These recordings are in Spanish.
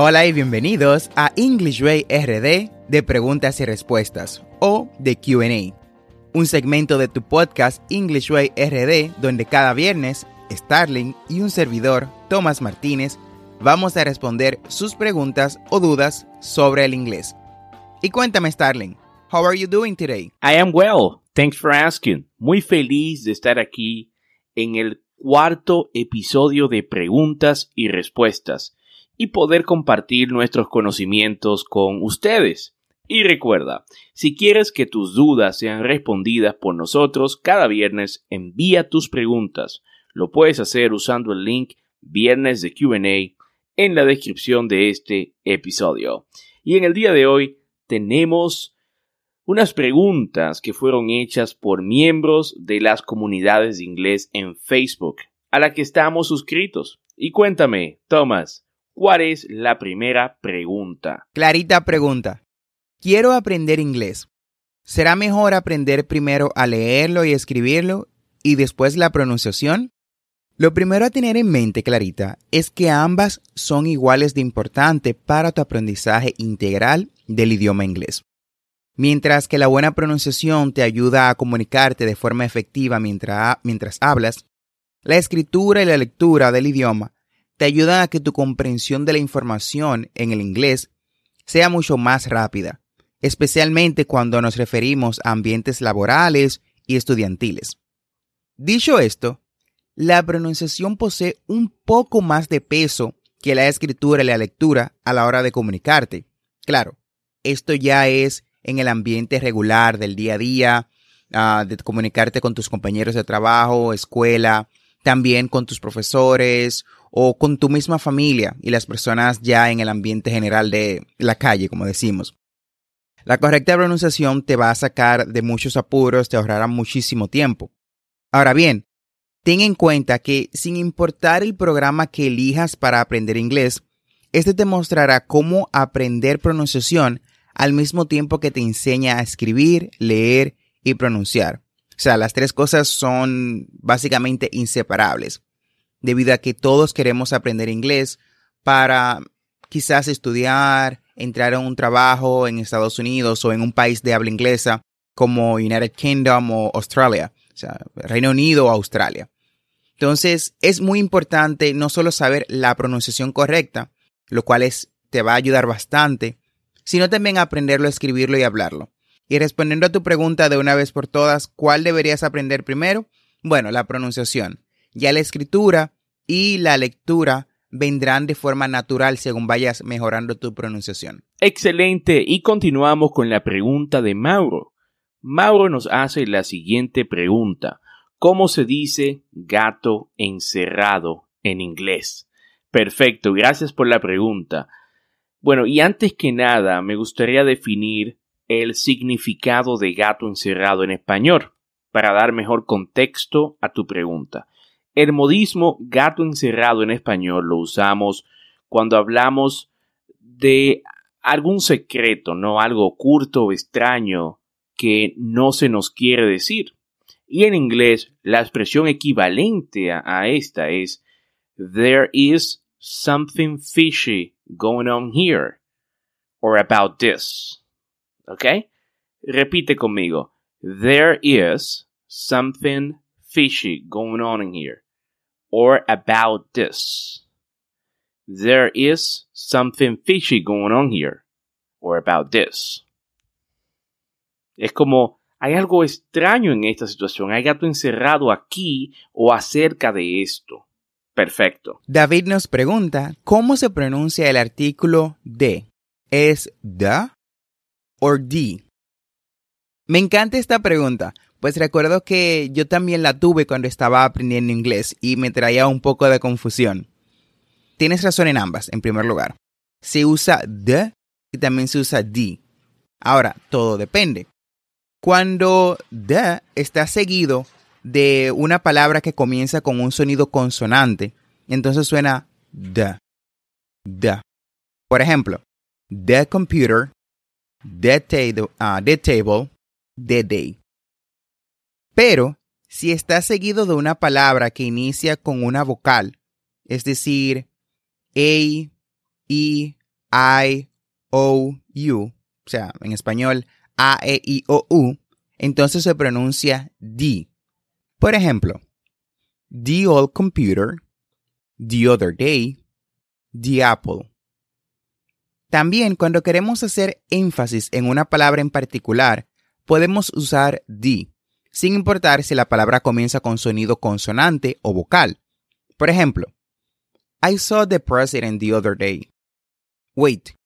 Hola y bienvenidos a English Way RD de preguntas y respuestas o de QA, un segmento de tu podcast English Way RD donde cada viernes Starling y un servidor, Tomás Martínez, vamos a responder sus preguntas o dudas sobre el inglés. Y cuéntame Starling, how are you doing today? I am well, thanks for asking. Muy feliz de estar aquí en el cuarto episodio de preguntas y respuestas y poder compartir nuestros conocimientos con ustedes. Y recuerda, si quieres que tus dudas sean respondidas por nosotros cada viernes, envía tus preguntas. Lo puedes hacer usando el link Viernes de QA en la descripción de este episodio. Y en el día de hoy tenemos unas preguntas que fueron hechas por miembros de las comunidades de inglés en Facebook, a la que estamos suscritos. Y cuéntame, Thomas, ¿Cuál es la primera pregunta? Clarita pregunta. Quiero aprender inglés. ¿Será mejor aprender primero a leerlo y escribirlo y después la pronunciación? Lo primero a tener en mente, Clarita, es que ambas son iguales de importante para tu aprendizaje integral del idioma inglés. Mientras que la buena pronunciación te ayuda a comunicarte de forma efectiva mientras, mientras hablas, la escritura y la lectura del idioma te ayudan a que tu comprensión de la información en el inglés sea mucho más rápida, especialmente cuando nos referimos a ambientes laborales y estudiantiles. Dicho esto, la pronunciación posee un poco más de peso que la escritura y la lectura a la hora de comunicarte. Claro, esto ya es en el ambiente regular del día a día, ah, de comunicarte con tus compañeros de trabajo, escuela, también con tus profesores o con tu misma familia y las personas ya en el ambiente general de la calle, como decimos. La correcta pronunciación te va a sacar de muchos apuros, te ahorrará muchísimo tiempo. Ahora bien, ten en cuenta que sin importar el programa que elijas para aprender inglés, este te mostrará cómo aprender pronunciación al mismo tiempo que te enseña a escribir, leer y pronunciar. O sea, las tres cosas son básicamente inseparables debido a que todos queremos aprender inglés para quizás estudiar, entrar a un trabajo en Estados Unidos o en un país de habla inglesa como United Kingdom o Australia, o sea, Reino Unido o Australia. Entonces, es muy importante no solo saber la pronunciación correcta, lo cual es, te va a ayudar bastante, sino también aprenderlo, escribirlo y hablarlo. Y respondiendo a tu pregunta de una vez por todas, ¿cuál deberías aprender primero? Bueno, la pronunciación. Ya la escritura y la lectura vendrán de forma natural según vayas mejorando tu pronunciación. Excelente, y continuamos con la pregunta de Mauro. Mauro nos hace la siguiente pregunta. ¿Cómo se dice gato encerrado en inglés? Perfecto, gracias por la pregunta. Bueno, y antes que nada, me gustaría definir el significado de gato encerrado en español, para dar mejor contexto a tu pregunta. El modismo gato encerrado en español lo usamos cuando hablamos de algún secreto, no algo oculto o extraño que no se nos quiere decir. Y en inglés, la expresión equivalente a, esta es There is something fishy going on here. Or about this. ¿Ok? Repite conmigo. There is something fishy going on in here or about this. There is something fishy going on here or about this. Es como, hay algo extraño en esta situación, hay gato encerrado aquí o acerca de esto. Perfecto. David nos pregunta, ¿cómo se pronuncia el artículo de? ¿Es the o the? Me encanta esta pregunta, pues recuerdo que yo también la tuve cuando estaba aprendiendo inglés y me traía un poco de confusión. Tienes razón en ambas, en primer lugar. Se usa the y también se usa the. Ahora, todo depende. Cuando the está seguido de una palabra que comienza con un sonido consonante, entonces suena the, the. Por ejemplo, the computer, the table, uh, the table, the day. Pero si está seguido de una palabra que inicia con una vocal, es decir, a, e, i, o, u, o sea, en español a, e, i, o, u, entonces se pronuncia D. Por ejemplo, the old computer, the other day, the apple. También cuando queremos hacer énfasis en una palabra en particular, podemos usar the, sin importar si la palabra comienza con sonido consonante o vocal. Por ejemplo, I saw the president the other day. Wait,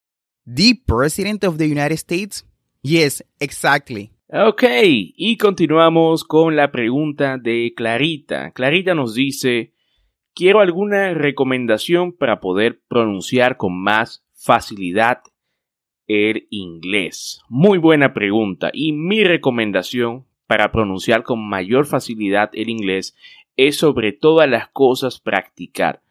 the president of the United States? Yes, exactly. Ok, y continuamos con la pregunta de Clarita. Clarita nos dice, quiero alguna recomendación para poder pronunciar con más facilidad el inglés. Muy buena pregunta y mi recomendación para pronunciar con mayor facilidad el inglés es sobre todas las cosas practicar.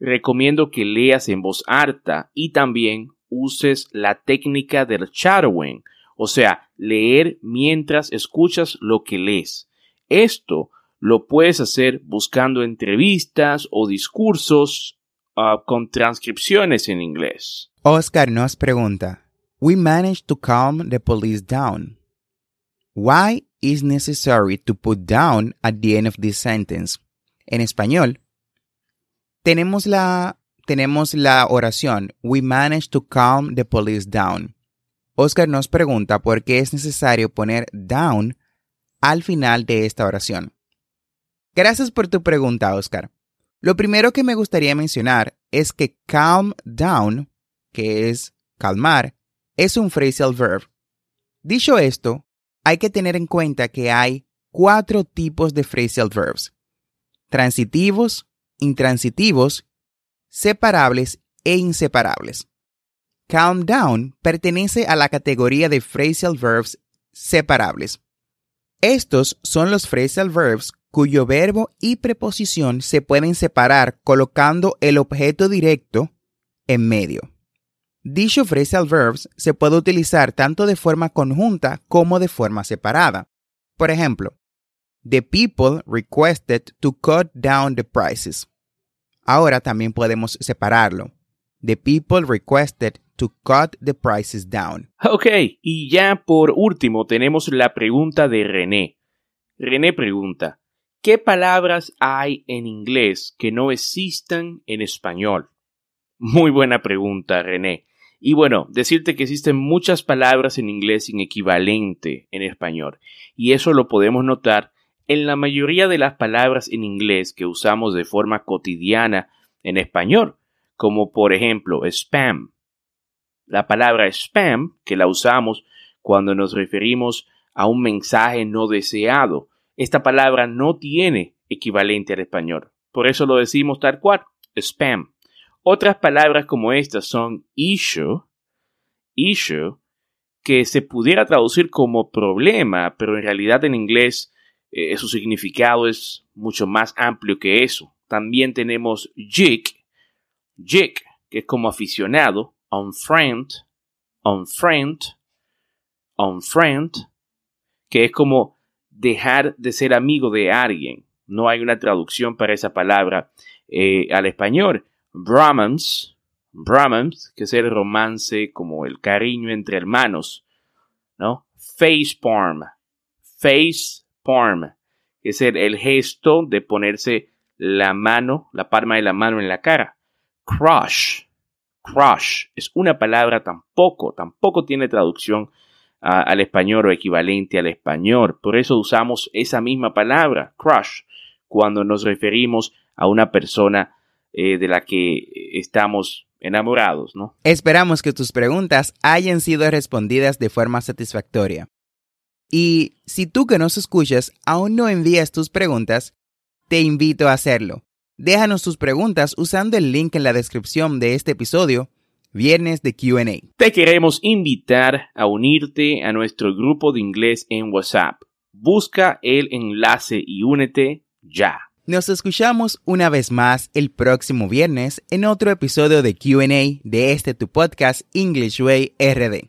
Recomiendo que leas en voz alta y también uses la técnica del shadowing o sea, leer mientras escuchas lo que lees. Esto lo puedes hacer buscando entrevistas o discursos uh, con transcripciones en inglés. Oscar nos pregunta, We managed to calm the police down. Why is necessary to put down at the end of this sentence? En español, tenemos la, tenemos la oración We managed to calm the police down. Oscar nos pregunta por qué es necesario poner down al final de esta oración. Gracias por tu pregunta, Oscar. Lo primero que me gustaría mencionar es que calm down, que es calmar, es un phrasal verb. Dicho esto, hay que tener en cuenta que hay cuatro tipos de phrasal verbs. Transitivos, intransitivos, separables e inseparables. Calm down pertenece a la categoría de phrasal verbs separables. Estos son los phrasal verbs cuyo verbo y preposición se pueden separar colocando el objeto directo en medio. Dicho phrasal verbs se puede utilizar tanto de forma conjunta como de forma separada. Por ejemplo, The people requested to cut down the prices. Ahora también podemos separarlo. The people requested to cut the prices down. Ok, y ya por último tenemos la pregunta de René. René pregunta, ¿qué palabras hay en inglés que no existan en español? Muy buena pregunta, René. Y bueno, decirte que existen muchas palabras en inglés sin equivalente en español. Y eso lo podemos notar en la mayoría de las palabras en inglés que usamos de forma cotidiana en español, como por ejemplo spam, la palabra spam, que la usamos cuando nos referimos a un mensaje no deseado. Esta palabra no tiene equivalente al español. Por eso lo decimos tal cual, spam. Otras palabras como estas son issue, issue, que se pudiera traducir como problema, pero en realidad en inglés eh, su significado es mucho más amplio que eso. También tenemos jig, jig, que es como aficionado, unfriend, unfriend, unfriend, que es como dejar de ser amigo de alguien. No hay una traducción para esa palabra eh, al español. Brahmans, Brahmans, que es el romance como el cariño entre hermanos, ¿no? Face palm, face palm, que es el, el gesto de ponerse la mano, la palma de la mano en la cara. Crush, crush es una palabra tampoco, tampoco tiene traducción al español o equivalente al español. Por eso usamos esa misma palabra, crush, cuando nos referimos a una persona eh, de la que estamos enamorados, ¿no? Esperamos que tus preguntas hayan sido respondidas de forma satisfactoria. Y si tú que nos escuchas aún no envías tus preguntas, te invito a hacerlo. Déjanos tus preguntas usando el link en la descripción de este episodio, Viernes de QA. Te queremos invitar a unirte a nuestro grupo de inglés en WhatsApp. Busca el enlace y únete ya. Nos escuchamos una vez más el próximo viernes en otro episodio de QA de este tu podcast English Way RD.